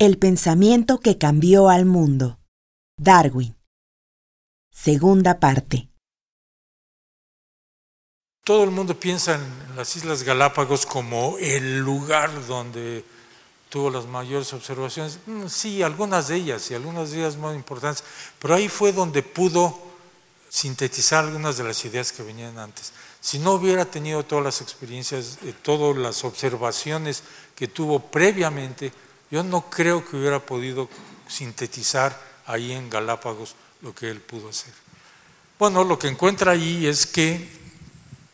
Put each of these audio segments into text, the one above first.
El pensamiento que cambió al mundo. Darwin. Segunda parte. Todo el mundo piensa en las Islas Galápagos como el lugar donde tuvo las mayores observaciones. Mm, sí, algunas de ellas y algunas de ellas más importantes, pero ahí fue donde pudo sintetizar algunas de las ideas que venían antes. Si no hubiera tenido todas las experiencias, eh, todas las observaciones que tuvo previamente, yo no creo que hubiera podido sintetizar ahí en Galápagos lo que él pudo hacer. Bueno, lo que encuentra ahí es que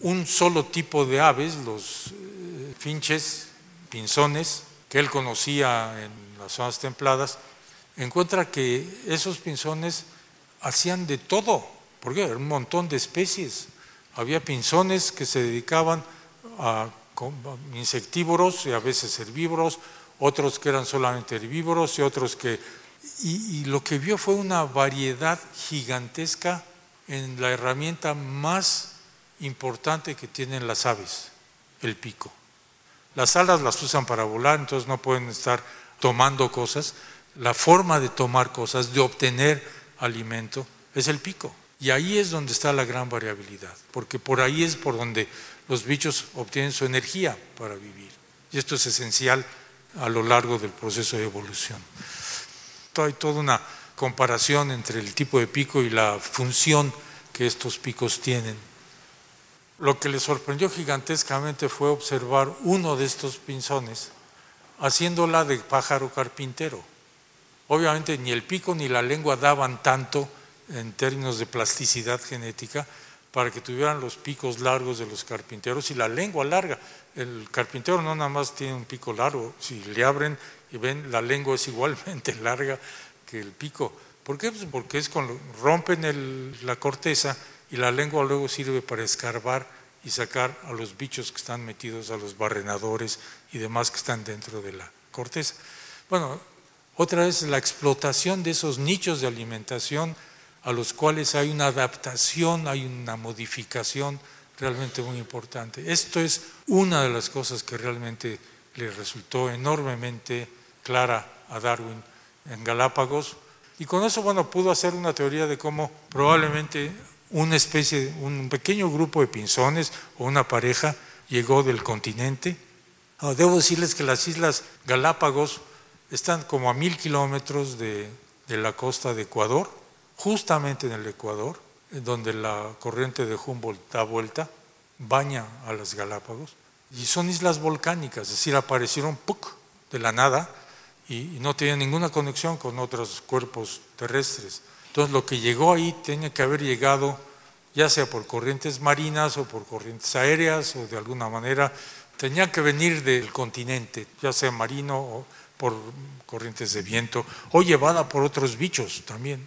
un solo tipo de aves, los eh, finches, pinzones, que él conocía en las zonas templadas, encuentra que esos pinzones hacían de todo, porque era un montón de especies. Había pinzones que se dedicaban a insectívoros y a veces herbívoros, otros que eran solamente herbívoros y otros que... Y, lo que vio fue una variedad gigantesca en la herramienta más importante que tienen las aves, el pico. Las alas las usan para volar, entonces no pueden estar tomando cosas. La forma de tomar cosas, de obtener alimento, es el pico. Y ahí es donde está la gran variabilidad, porque por ahí es por donde los bichos obtienen su energía para vivir. Y esto es esencial a lo largo del proceso de evolución. Hay toda una comparación entre el tipo de pico y la función que estos picos tienen. Lo que le sorprendió gigantescamente fue observar uno de estos pinzones haciéndola de pájaro carpintero. Obviamente ni el pico ni la lengua daban tanto en términos de plasticidad genética para que tuvieran los picos largos de los carpinteros y la lengua larga. El carpintero no nada más tiene un pico largo, si le abren y ven, la lengua es igualmente larga que el pico. ¿Por qué? Pues porque es con, rompen la corteza y la lengua luego sirve para escarbar y sacar a los bichos que están metidos, a los barrenadores y demás que están dentro de la corteza. Bueno, otra vez la explotación de esos nichos de alimentación a los cuales hay una adaptación, hay una modificación realmente muy importante. Esto es una de las cosas que realmente le resultó enormemente clara a Darwin en Galápagos. Y con eso, bueno, pudo hacer una teoría de cómo probablemente una especie, un pequeño grupo de pinzones o una pareja llegó del continente. Ah, debo decirles que las islas Galápagos están como a mil kilómetros de, de la costa de Ecuador, justamente en el Ecuador donde la corriente de Humboldt da vuelta, baña a las Galápagos, y son islas volcánicas, es decir, aparecieron ¡puc! de la nada y, no tenían ninguna conexión con otros cuerpos terrestres. Entonces lo que llegó ahí tenía que haber llegado ya sea por corrientes marinas o por corrientes aéreas o de alguna manera, tenía que venir del continente, ya sea marino o por corrientes de viento o llevada por otros bichos también.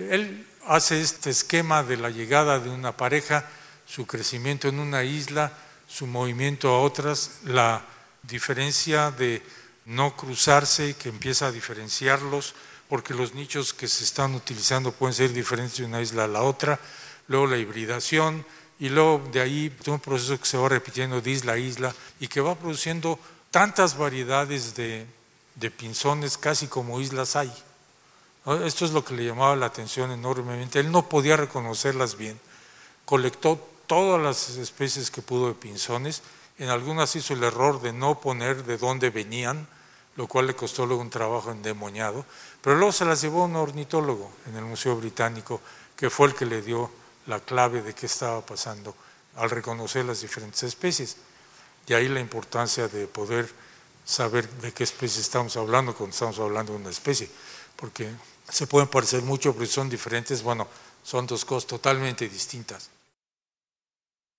Él hace este esquema de la llegada de una pareja, su crecimiento en una isla, su movimiento a otras, la diferencia de no cruzarse, que empieza a diferenciarlos, porque los nichos que se están utilizando pueden ser diferentes de una isla a la otra, luego la hibridación, y luego de ahí un proceso que se va repitiendo de isla a isla y que va produciendo tantas variedades de, de pinzones, casi como islas hay. Esto es lo que le llamaba la atención enormemente. Él no podía reconocerlas bien. Colectó todas las especies que pudo de pinzones. En algunas hizo el error de no poner de dónde venían, lo cual le costó luego un trabajo endemoniado. Pero luego se las llevó un ornitólogo en el Museo Británico, que fue el que le dio la clave de qué estaba pasando al reconocer las diferentes especies. De ahí la importancia de poder saber de qué especie estamos hablando cuando estamos hablando de una especie, porque se pueden parecer mucho, pero son diferentes, bueno, son dos cosas totalmente distintas.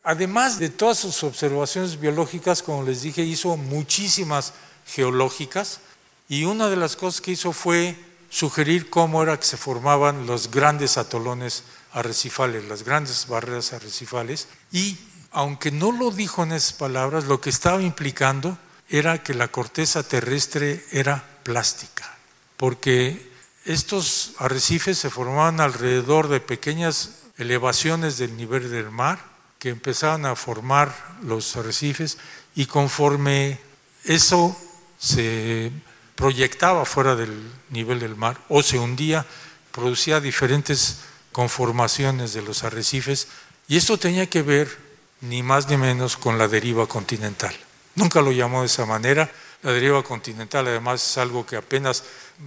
Además de todas sus observaciones biológicas, como les dije, hizo muchísimas geológicas y una de las cosas que hizo fue sugerir cómo era que se formaban los grandes atolones arrecifales, las grandes barreras arrecifales y aunque no lo dijo en esas palabras, lo que estaba implicando era que la corteza terrestre era plástica, porque estos arrecifes se formaban alrededor de pequeñas elevaciones del nivel del mar que empezaban a formar los arrecifes y conforme eso se proyectaba fuera del nivel del mar o se hundía, producía diferentes conformaciones de los arrecifes y esto tenía que ver ni más ni menos con la deriva continental. Nunca lo llamó de esa manera. La deriva continental además es algo que apenas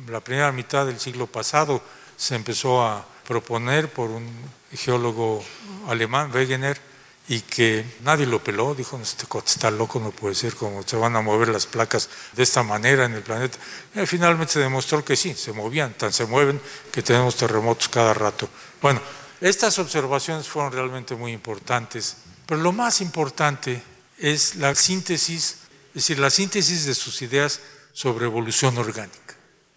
la primera mitad del siglo pasado se empezó a proponer por un geólogo alemán, Wegener, y que nadie lo peló, dijo, este está loco, no puede ser, como se van a mover las placas de esta manera en el planeta. Y finalmente se demostró que sí, se movían, tan se mueven que tenemos terremotos cada rato. Bueno, estas observaciones fueron realmente muy importantes, pero lo más importante es la síntesis, es decir, la síntesis de sus ideas sobre evolución orgánica.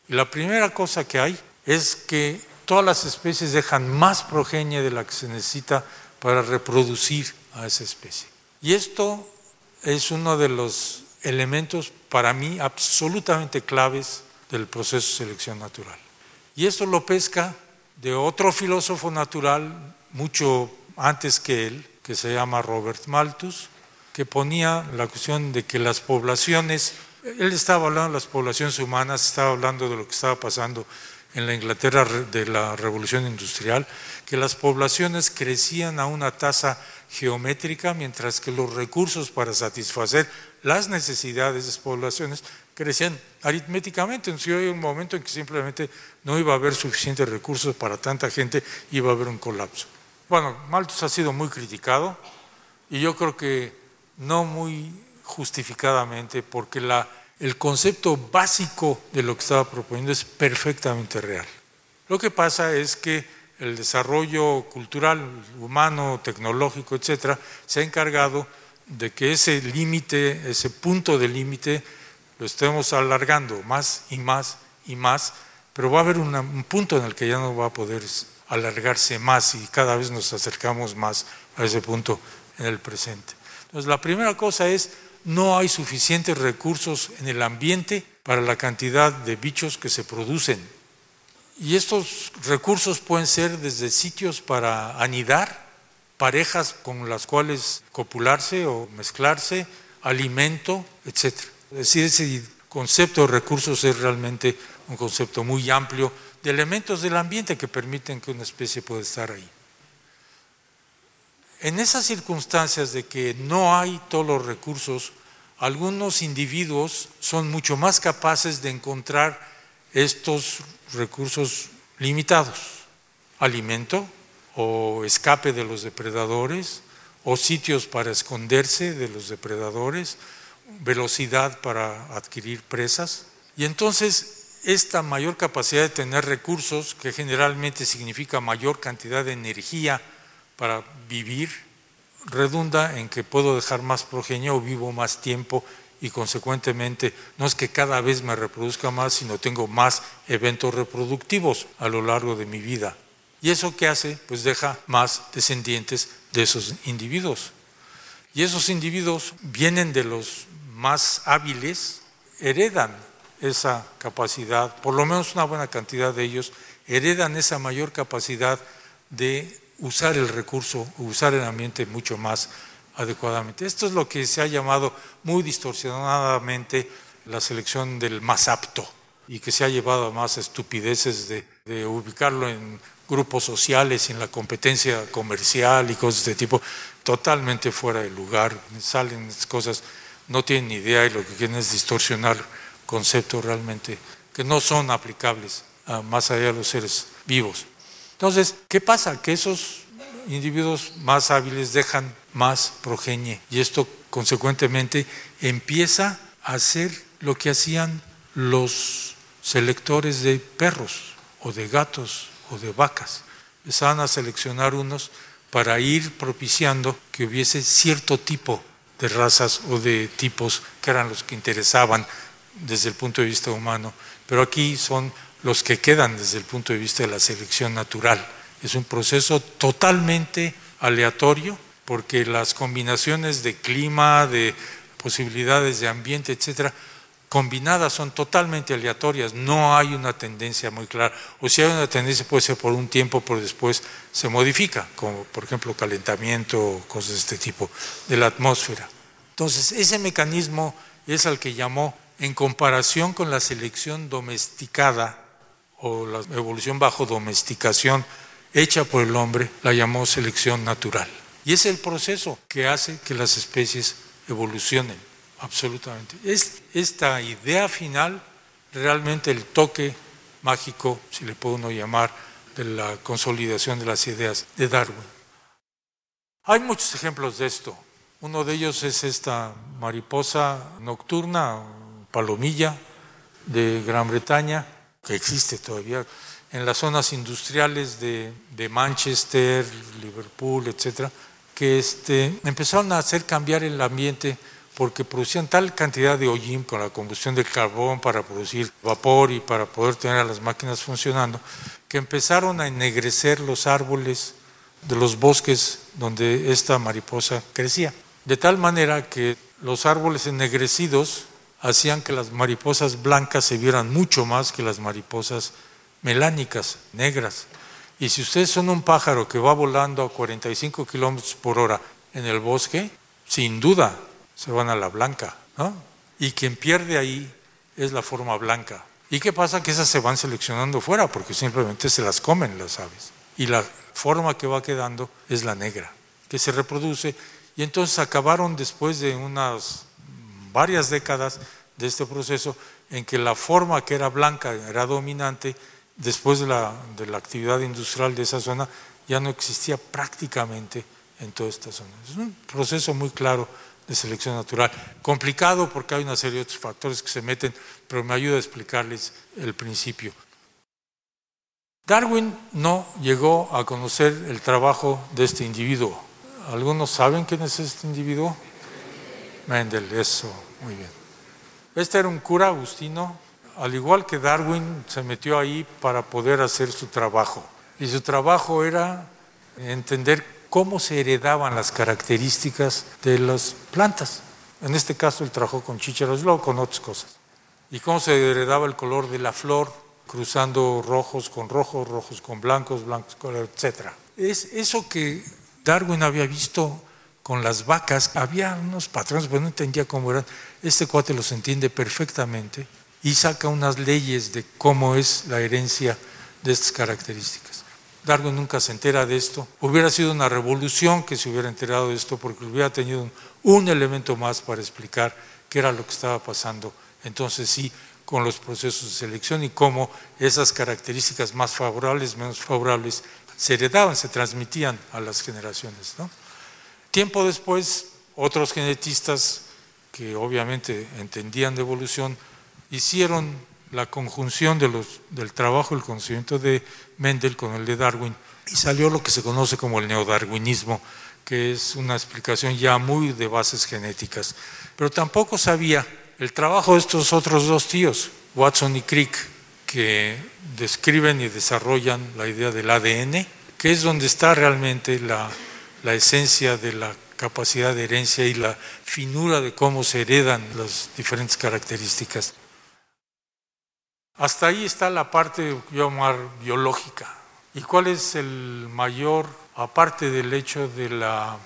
Y la primera cosa que hay es que todas las especies dejan más progenie de la que se necesita para reproducir a esa especie. Y esto es uno de los elementos para mí absolutamente claves del proceso de selección natural. Y esto lo pesca de otro filósofo natural mucho antes que él, que se llama Robert Malthus, que ponía la cuestión de que las poblaciones, él estaba hablando de las poblaciones humanas, estaba hablando de lo que estaba pasando en la Inglaterra de la Revolución Industrial, que las poblaciones crecían a una tasa geométrica, mientras que los recursos para satisfacer las necesidades de las poblaciones crecían aritméticamente. Entonces hay un momento en que simplemente no iba a haber suficientes recursos para tanta gente, iba a haber un colapso. Bueno, Malthus ha sido muy criticado y yo creo que no muy justificadamente, porque la, el concepto básico de lo que estaba proponiendo es perfectamente real. Lo que pasa es que el desarrollo cultural, humano, tecnológico, etcétera, se ha encargado de que ese límite, ese punto de límite, lo estemos alargando más y más y más, pero va a haber un punto en el que ya no va a poder alargarse más y cada vez nos acercamos más a ese punto en el presente. Entonces, la primera cosa es, no hay suficientes recursos en el ambiente para la cantidad de bichos que se producen y estos recursos pueden ser desde sitios para anidar, parejas con las cuales copularse o mezclarse, alimento, etc. Es decir, ese concepto de recursos es realmente un concepto muy amplio de elementos del ambiente que permiten que una especie pueda estar ahí. En esas circunstancias de que no hay todos los recursos, algunos individuos son mucho más capaces de encontrar estos recursos limitados, alimento o escape de los depredadores o sitios para esconderse de los depredadores, velocidad para adquirir presas. Y entonces esta mayor capacidad de tener recursos, que generalmente significa mayor cantidad de energía para vivir, redunda en que puedo dejar más progenie o vivo más tiempo y consecuentemente no es que cada vez me reproduzca más, sino tengo más eventos reproductivos a lo largo de mi vida. ¿Y eso qué hace? Pues deja más descendientes de esos individuos. Y esos individuos vienen de los más hábiles, heredan esa capacidad, por lo menos una buena cantidad de ellos, heredan esa mayor capacidad de usar el recurso, usar el ambiente mucho más adecuadamente. Esto es lo que se ha llamado muy distorsionadamente la selección del más apto y que se ha llevado a más estupideces de, ubicarlo en grupos sociales, en la competencia comercial y cosas de este tipo, totalmente fuera de lugar. Salen cosas, no tienen idea y lo que quieren es distorsionar conceptos realmente que no son aplicables más allá de los seres vivos. Entonces, ¿qué pasa? Que esos individuos más hábiles dejan más progenie y esto consecuentemente empieza a hacer lo que hacían los selectores de perros o de gatos o de vacas. Empezaban a seleccionar unos para ir propiciando que hubiese cierto tipo de razas o de tipos que eran los que interesaban desde el punto de vista humano, pero aquí son los que quedan desde el punto de vista de la selección natural. Es un proceso totalmente aleatorio porque las combinaciones de clima, de posibilidades de ambiente, etcétera, combinadas son totalmente aleatorias, no hay una tendencia muy clara. O si hay una tendencia puede ser por un tiempo, pero después se modifica, como por ejemplo calentamiento o cosas de este tipo de la atmósfera. Entonces, ese mecanismo es al que llamó en comparación con la selección domesticada o la evolución bajo domesticación hecha por el hombre, la llamó selección natural. Y es el proceso que hace que las especies evolucionen, absolutamente. Es esta idea final realmente el toque mágico, si le puedo uno llamar, de la consolidación de las ideas de Darwin. Hay muchos ejemplos de esto. Uno de ellos es esta mariposa nocturna, palomilla de Gran Bretaña, que existe todavía en las zonas industriales de, Manchester, Liverpool, etcétera, que este, empezaron a hacer cambiar el ambiente porque producían tal cantidad de hollín con la combustión del carbón para producir vapor y para poder tener a las máquinas funcionando, que empezaron a ennegrecer los árboles de los bosques donde esta mariposa crecía. De tal manera que los árboles ennegrecidos hacían que las mariposas blancas se vieran mucho más que las mariposas melánicas, negras. Y si ustedes son un pájaro que va volando a 45 kilómetros por hora en el bosque, sin duda se van a la blanca, ¿no? Y quien pierde ahí es la forma blanca. ¿Y qué pasa? Que esas se van seleccionando fuera porque simplemente se las comen las aves. Y la forma que va quedando es la negra, que se reproduce. Y entonces acabaron después de unas varias décadas de este proceso en que la forma que era blanca era dominante, después de la, de la actividad industrial de esa zona ya no existía prácticamente en toda esta zona. Es un proceso muy claro de selección natural. Complicado porque hay una serie de otros factores que se meten, pero me ayuda a explicarles el principio. Darwin no llegó a conocer el trabajo de este individuo. ¿Algunos saben quién es este individuo? Mendel, eso, muy bien. Este era un cura agustino, al igual que Darwin, se metió ahí para poder hacer su trabajo. Y su trabajo era entender cómo se heredaban las características de las plantas. En este caso él trabajó con chícharos, luego con otras cosas. Y cómo se heredaba el color de la flor, cruzando rojos con rojos, rojos con blancos, blancos con etc. Es eso que Darwin había visto con las vacas, había unos patrones, pero no entendía cómo eran. Este cuate los entiende perfectamente y saca unas leyes de cómo es la herencia de estas características. Darwin nunca se entera de esto. Hubiera sido una revolución que se hubiera enterado de esto porque hubiera tenido un, elemento más para explicar qué era lo que estaba pasando. Entonces sí, con los procesos de selección y cómo esas características más favorables, menos favorables, se heredaban, se transmitían a las generaciones. Tiempo después, otros genetistas que obviamente entendían de evolución, hicieron la conjunción de los, del trabajo, el conocimiento de Mendel con el de Darwin, y salió lo que se conoce como el neodarwinismo, que es una explicación ya muy de bases genéticas. Pero tampoco sabía el trabajo de estos otros dos tíos, Watson y Crick, que describen y desarrollan la idea del ADN, que es donde está realmente la, la esencia de la capacidad de herencia y la finura de cómo se heredan las diferentes características. Hasta ahí está la parte, llamar, biológica. ¿Y cuál es el mayor, aparte del hecho de la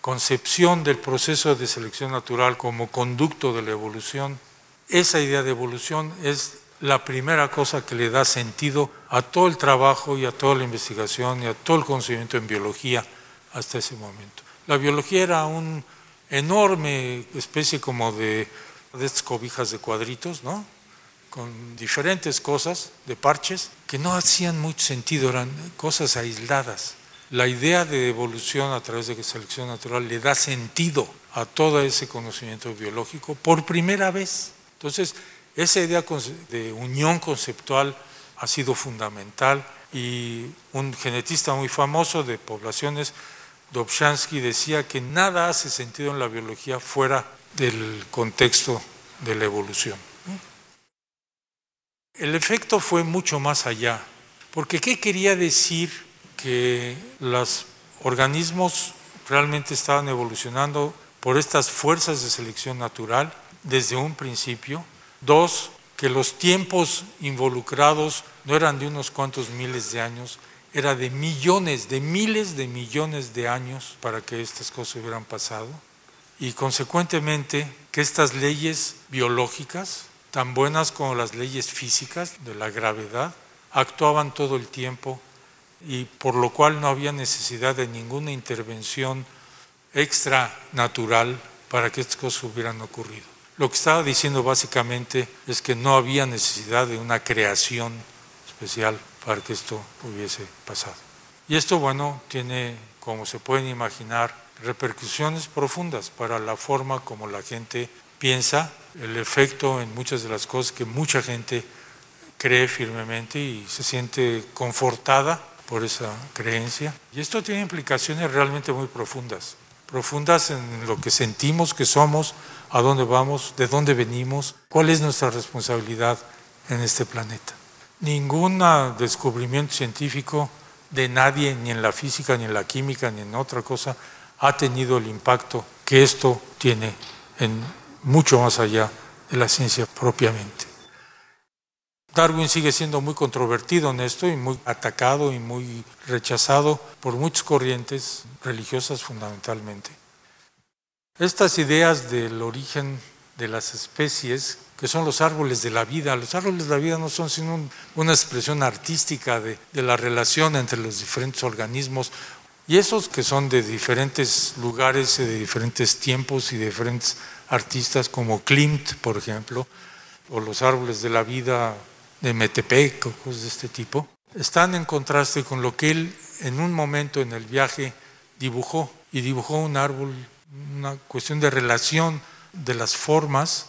concepción del proceso de selección natural como conducto de la evolución? Esa idea de evolución es la primera cosa que le da sentido a todo el trabajo y a toda la investigación y a todo el conocimiento en biología hasta ese momento. La biología era una enorme especie como de, de estas cobijas de cuadritos, ¿no? con diferentes cosas de parches que no hacían mucho sentido, eran cosas aisladas. La idea de evolución a través de selección natural le da sentido a todo ese conocimiento biológico por primera vez. Entonces, esa idea de unión conceptual ha sido fundamental y un genetista muy famoso de poblaciones, Dobzhansky, decía que nada hace sentido en la biología fuera del contexto de la evolución. El efecto fue mucho más allá, porque ¿qué quería decir que los organismos realmente estaban evolucionando por estas fuerzas de selección natural desde un principio? Dos, que los tiempos involucrados no eran de unos cuantos miles de años, era de millones, de miles de millones de años para que estas cosas hubieran pasado. y consecuentemente que estas leyes biológicas, tan buenas como las leyes físicas de la gravedad, actuaban todo el tiempo y por lo cual no había necesidad de ninguna intervención extra natural para que estas cosas hubieran ocurrido. Lo que estaba diciendo básicamente es que no había necesidad de una creación especial para que esto hubiese pasado. Y esto, bueno, tiene, como se pueden imaginar, repercusiones profundas para la forma como la gente piensa, el efecto en muchas de las cosas que mucha gente cree firmemente y se siente confortada por esa creencia. Y esto tiene implicaciones realmente muy profundas, profundas en lo que sentimos que somos, a dónde vamos, de dónde venimos, cuál es nuestra responsabilidad en este planeta. Ningún descubrimiento científico de nadie, ni en la física, ni en la química, ni en otra cosa, ha tenido el impacto que esto tiene en mucho más allá de la ciencia propiamente. Darwin sigue siendo muy controvertido en esto y muy atacado y muy rechazado por muchas corrientes religiosas fundamentalmente. Estas ideas del origen de las especies, que son los árboles de la vida, los árboles de la vida no son sino una expresión artística de, de la relación entre los diferentes organismos. Y esos que son de diferentes lugares, de diferentes tiempos y de diferentes artistas como Klimt, por ejemplo, o los árboles de la vida de Metepec o cosas de este tipo, están en contraste con lo que él en un momento en el viaje dibujó, y dibujó un árbol, una cuestión de relación de las formas,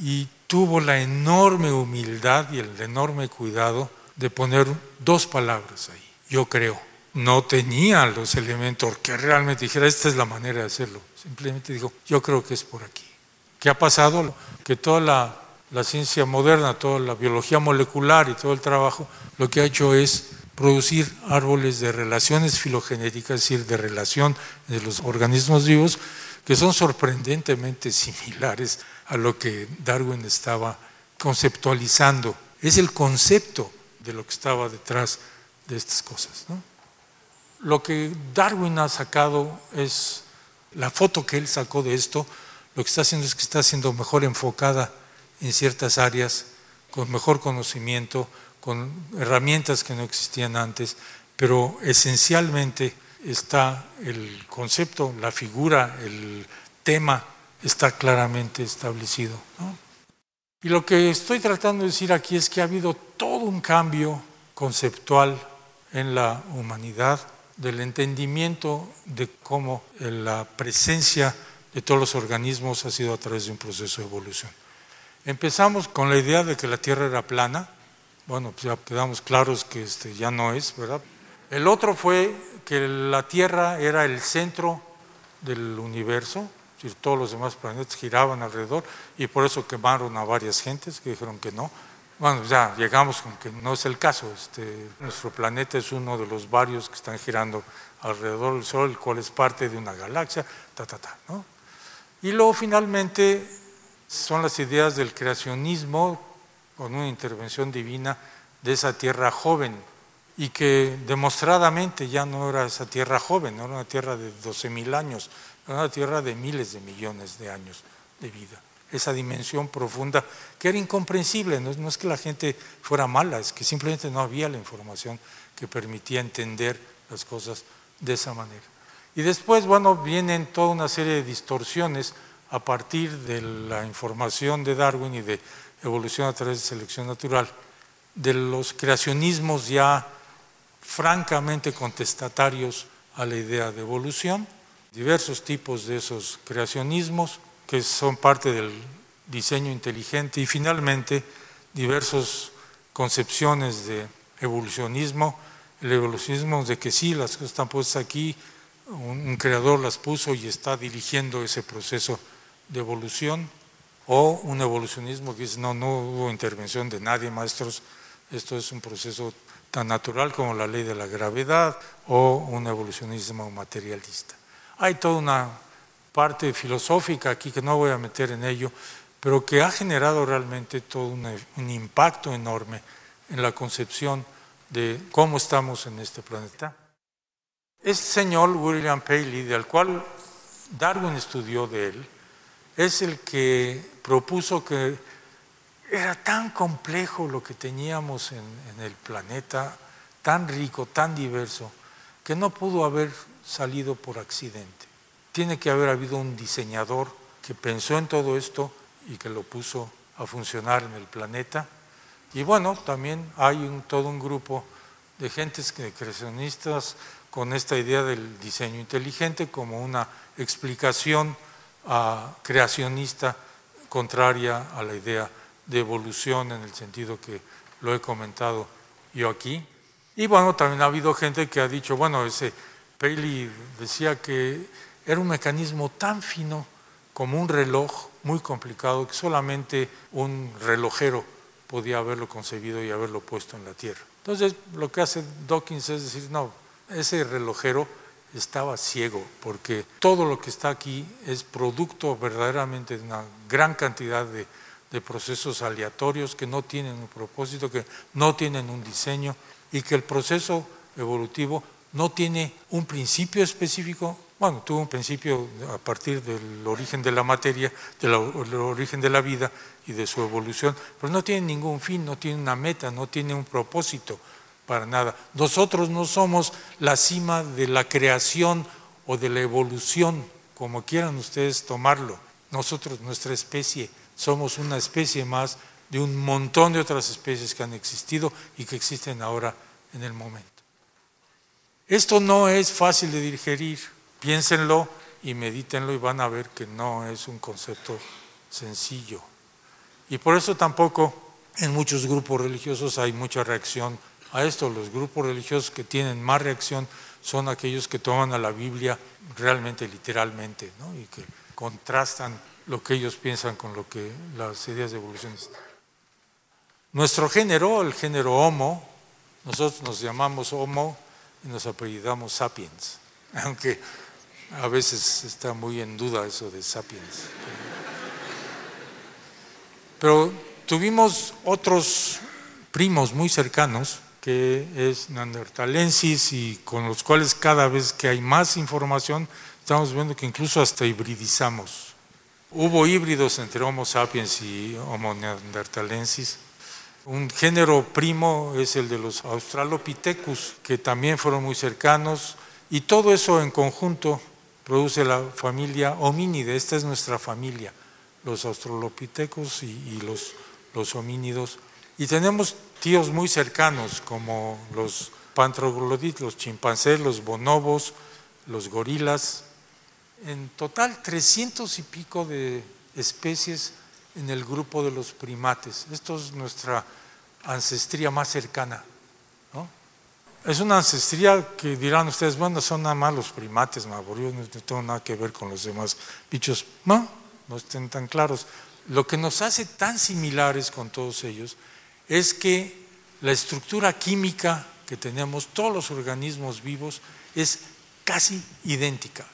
y tuvo la enorme humildad y el enorme cuidado de poner dos palabras ahí, yo creo. No tenía los elementos que realmente dijera, esta es la manera de hacerlo. Simplemente dijo, yo creo que es por aquí. ¿Qué ha pasado? Que toda la ciencia moderna, toda la biología molecular y todo el trabajo, lo que ha hecho es producir árboles de relaciones filogenéticas, es decir, de relación de los organismos vivos, que son sorprendentemente similares a lo que Darwin estaba conceptualizando. Es el concepto de lo que estaba detrás de estas cosas. Lo que Darwin ha sacado es la foto que él sacó de esto, lo que está haciendo es que está siendo mejor enfocada en ciertas áreas con mejor conocimiento, con herramientas que no existían antes, pero esencialmente está el concepto, la figura, el tema está claramente establecido. Y lo que estoy tratando de decir aquí es que ha habido todo un cambio conceptual en la humanidad, del entendimiento de cómo la presencia de todos los organismos ha sido a través de un proceso de evolución. Empezamos con la idea de que la Tierra era plana. Bueno, pues ya quedamos claros que este, ya no es, ¿verdad? El otro fue que la Tierra era el centro del universo, es decir, todos los demás planetas giraban alrededor y por eso quemaron a varias gentes que dijeron que no. Bueno, ya llegamos con que no es el caso. Este, nuestro planeta es uno de los varios que están girando alrededor del Sol, el cual es parte de una galaxia, ta, ta, ta. ¿no? Y luego finalmente son las ideas del creacionismo con una intervención divina de esa tierra joven y que demostradamente ya no era esa tierra joven, no era una tierra de 12.000 años, era una tierra de miles de millones de años de vida. Esa dimensión profunda que era incomprensible, no, no es que la gente fuera mala, es que simplemente no había la información que permitía entender las cosas de esa manera. Y después, bueno, vienen toda una serie de distorsiones a partir de la información de Darwin y de evolución a través de selección natural, de los creacionismos ya francamente contestatarios a la idea de evolución, diversos tipos de esos creacionismos que son parte del diseño inteligente y finalmente diversas concepciones de evolucionismo, el evolucionismo de que sí, las cosas están puestas aquí, un, creador las puso y está dirigiendo ese proceso de evolución. O un evolucionismo que dice, no, no hubo intervención de nadie, maestros, esto es un proceso tan natural como la ley de la gravedad o un evolucionismo materialista. Hay toda una parte filosófica aquí que no voy a meter en ello, pero que ha generado realmente todo un impacto enorme en la concepción de cómo estamos en este planeta. Este señor, William Paley, del cual Darwin estudió de él, es el que propuso que era tan complejo lo que teníamos en, el planeta, tan rico, tan diverso, que no pudo haber salido por accidente. Tiene que haber habido un diseñador que pensó en todo esto y que lo puso a funcionar en el planeta. Y bueno, también hay todo un grupo de gentes creacionistas con esta idea del diseño inteligente como una explicación uh, creacionista contraria a la idea de evolución en el sentido que lo he comentado yo aquí. Y bueno, también ha habido gente que ha dicho, bueno, ese Paley decía que era un mecanismo tan fino como un reloj muy complicado que solamente un relojero podía haberlo concebido y haberlo puesto en la Tierra. Entonces, lo que hace Dawkins es decir, no, ese relojero estaba ciego, porque todo lo que está aquí es producto verdaderamente de una gran cantidad de, de procesos aleatorios que no tienen un propósito, que no tienen un diseño y que el proceso evolutivo no tiene un principio específico, bueno, tuvo un principio a partir del origen de la materia, del origen de la vida y de su evolución, pero no tiene ningún fin, no tiene una meta, no tiene un propósito para nada. Nosotros no somos la cima de la creación o de la evolución, como quieran ustedes tomarlo. Nosotros, nuestra especie, somos una especie más de un montón de otras especies que han existido y que existen ahora en el momento. Esto no es fácil de digerir, piénsenlo y medítenlo y van a ver que no es un concepto sencillo. Y por eso tampoco en muchos grupos religiosos hay mucha reacción a esto. Los grupos religiosos que tienen más reacción son aquellos que toman a la Biblia realmente literalmente ¿no? y que contrastan lo que ellos piensan con lo que las ideas de evolución están. Nuestro género, el género Homo, nosotros nos llamamos Homo y nos apellidamos Sapiens, aunque a veces está muy en duda eso de Sapiens. Pero tuvimos otros primos muy cercanos, que es Neanderthalensis, y con los cuales cada vez que hay más información, estamos viendo que incluso hasta hibridizamos. Hubo híbridos entre Homo sapiens y Homo neanderthalensis, un género primo es el de los Australopithecus, que también fueron muy cercanos, y todo eso en conjunto produce la familia homínide. Esta es nuestra familia, los Australopithecus y, los, homínidos. Y tenemos tíos muy cercanos, como los pantroglodites, los chimpancés, los bonobos, los gorilas. En total, 300 y pico de especies en el grupo de los primates. Esto es nuestra ancestría más cercana. Es una ancestría que dirán ustedes, bueno, son nada más los primates, yo no tengo nada que ver con los demás bichos. No, no estén tan claros. Lo que nos hace tan similares con todos ellos es que la estructura química que tenemos, todos los organismos vivos, es casi idéntica.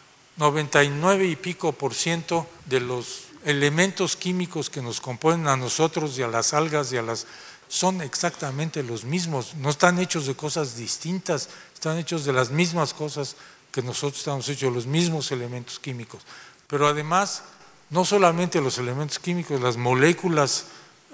99 y pico por ciento de los elementos químicos que nos componen a nosotros y a las algas y a las son exactamente los mismos, no están hechos de cosas distintas, están hechos de las mismas cosas que nosotros estamos hechos, los mismos elementos químicos. Pero además, no solamente los elementos químicos, las moléculas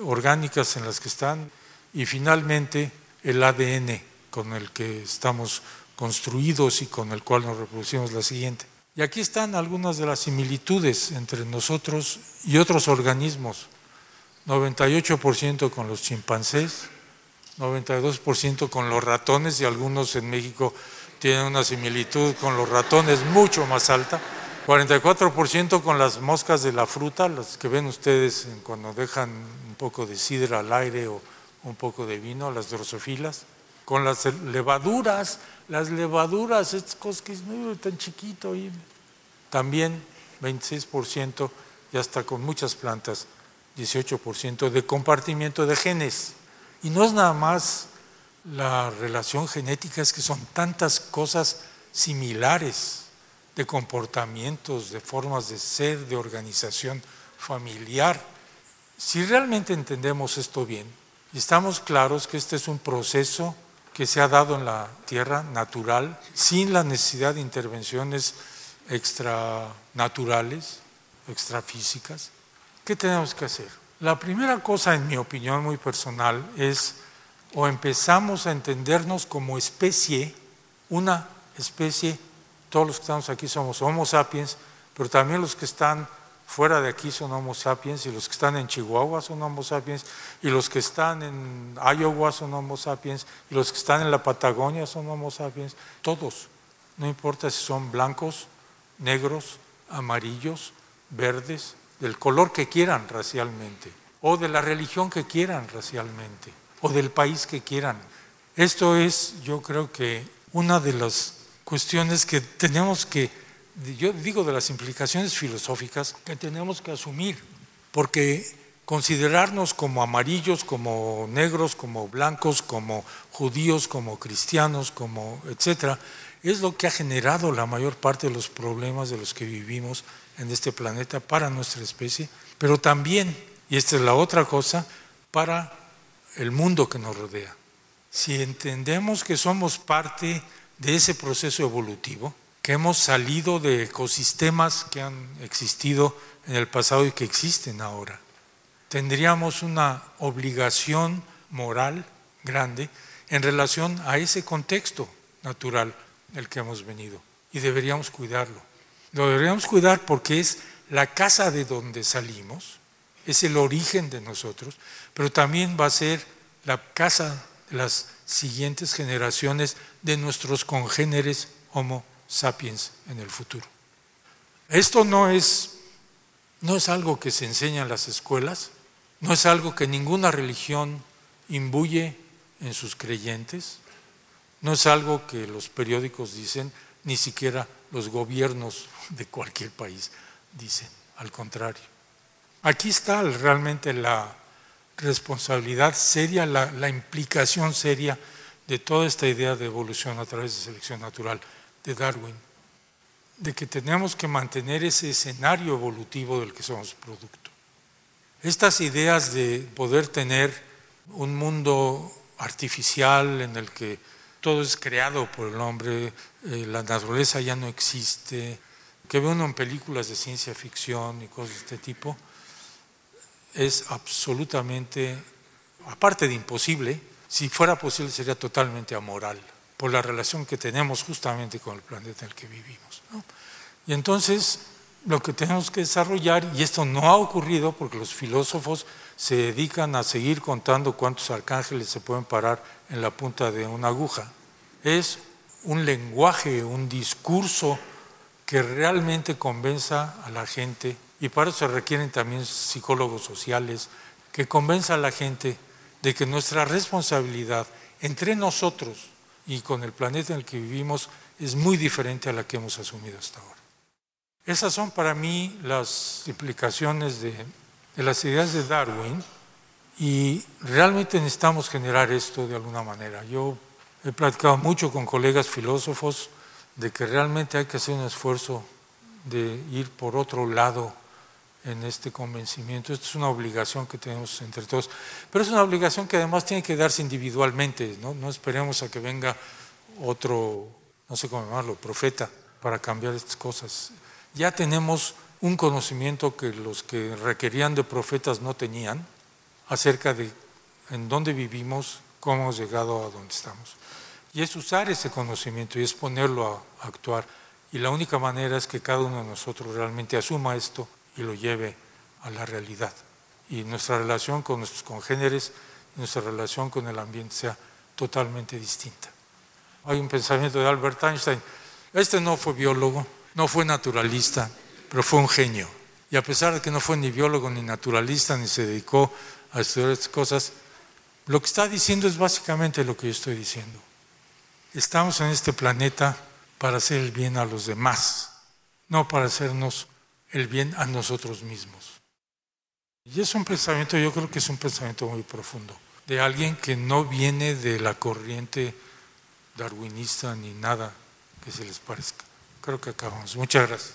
orgánicas en las que están y finalmente el ADN con el que estamos construidos y con el cual nos reproducimos la siguiente. Y aquí están algunas de las similitudes entre nosotros y otros organismos. 98% con los chimpancés, 92% con los ratones y algunos en México tienen una similitud con los ratones mucho más alta, 44% con las moscas de la fruta, las que ven ustedes cuando dejan un poco de sidra al aire o un poco de vino, las drosofilas, con las levaduras, las levaduras, estas cosas que es tan chiquito, también 26% y hasta con muchas plantas 18% de compartimiento de genes. Y no es nada más la relación genética, es que son tantas cosas similares de comportamientos, de formas de ser, de organización familiar. Si realmente entendemos esto bien y estamos claros que este es un proceso que se ha dado en la tierra natural, sin la necesidad de intervenciones extranaturales, extrafísicas. ¿Qué tenemos que hacer? La primera cosa, en mi opinión muy personal, es o empezamos a entendernos como especie, una especie, todos los que estamos aquí somos Homo sapiens, pero también los que están fuera de aquí son Homo sapiens, y los que están en Chihuahua son Homo sapiens, y los que están en Iowa son Homo sapiens, y los que están en la Patagonia son Homo sapiens, todos, no importa si son blancos, negros, amarillos, verdes, del color que quieran racialmente, o de la religión que quieran racialmente, o del país que quieran. Esto es, yo creo que, una de las cuestiones que tenemos que, yo digo de las implicaciones filosóficas que tenemos que asumir, porque considerarnos como amarillos, como negros, como blancos, como judíos, como cristianos, como etcétera, es lo que ha generado la mayor parte de los problemas de los que vivimos en este planeta para nuestra especie, pero también, y esta es la otra cosa, para el mundo que nos rodea. Si entendemos que somos parte de ese proceso evolutivo, que hemos salido de ecosistemas que han existido en el pasado y que existen ahora, tendríamos una obligación moral grande en relación a ese contexto natural del que hemos venido y deberíamos cuidarlo. Lo deberíamos cuidar porque es la casa de donde salimos, es el origen de nosotros, pero también va a ser la casa de las siguientes generaciones de nuestros congéneres Homo sapiens en el futuro. Esto no es, no es algo que se enseña en las escuelas, no es algo que ninguna religión imbuye en sus creyentes, no es algo que los periódicos dicen, ni siquiera los gobiernos de cualquier país dicen, al contrario. Aquí está realmente la responsabilidad seria, la, implicación seria de toda esta idea de evolución a través de selección natural de Darwin, de que tenemos que mantener ese escenario evolutivo del que somos producto. Estas ideas de poder tener un mundo artificial en el que todo es creado por el hombre, eh, la naturaleza ya no existe, que ve uno en películas de ciencia ficción y cosas de este tipo, es absolutamente, aparte de imposible, si fuera posible sería totalmente amoral, por la relación que tenemos justamente con el planeta en el que vivimos. Y entonces lo que tenemos que desarrollar, y esto no ha ocurrido porque los filósofos se dedican a seguir contando cuántos arcángeles se pueden parar en la punta de una aguja, es un lenguaje, un discurso que realmente convenza a la gente, y para eso se requieren también psicólogos sociales, que convenza a la gente de que nuestra responsabilidad entre nosotros y con el planeta en el que vivimos es muy diferente a la que hemos asumido hasta ahora. Esas son para mí las implicaciones de, de las ideas de Darwin y realmente necesitamos generar esto de alguna manera. Yo he platicado mucho con colegas filósofos de que realmente hay que hacer un esfuerzo de ir por otro lado en este convencimiento. Esto es una obligación que tenemos entre todos, pero es una obligación que además tiene que darse individualmente, no, no esperemos a que venga otro, no sé cómo llamarlo, profeta para cambiar estas cosas. Ya tenemos un conocimiento que los que requerían de profetas no tenían acerca de en dónde vivimos, cómo hemos llegado a donde estamos. Y es usar ese conocimiento y es ponerlo a actuar. Y la única manera es que cada uno de nosotros realmente asuma esto y lo lleve a la realidad. Y nuestra relación con nuestros congéneres, nuestra relación con el ambiente sea totalmente distinta. Hay un pensamiento de Albert Einstein. Este no fue biólogo, no fue naturalista, pero fue un genio. Y a pesar de que no fue ni biólogo ni naturalista, ni se dedicó a estudiar estas cosas, lo que está diciendo es básicamente lo que yo estoy diciendo. Estamos en este planeta para hacer el bien a los demás, no para hacernos el bien a nosotros mismos. Y es un pensamiento, yo creo que es un pensamiento muy profundo, de alguien que no viene de la corriente darwinista ni nada que se les parezca. Creo que acabamos. Muchas gracias.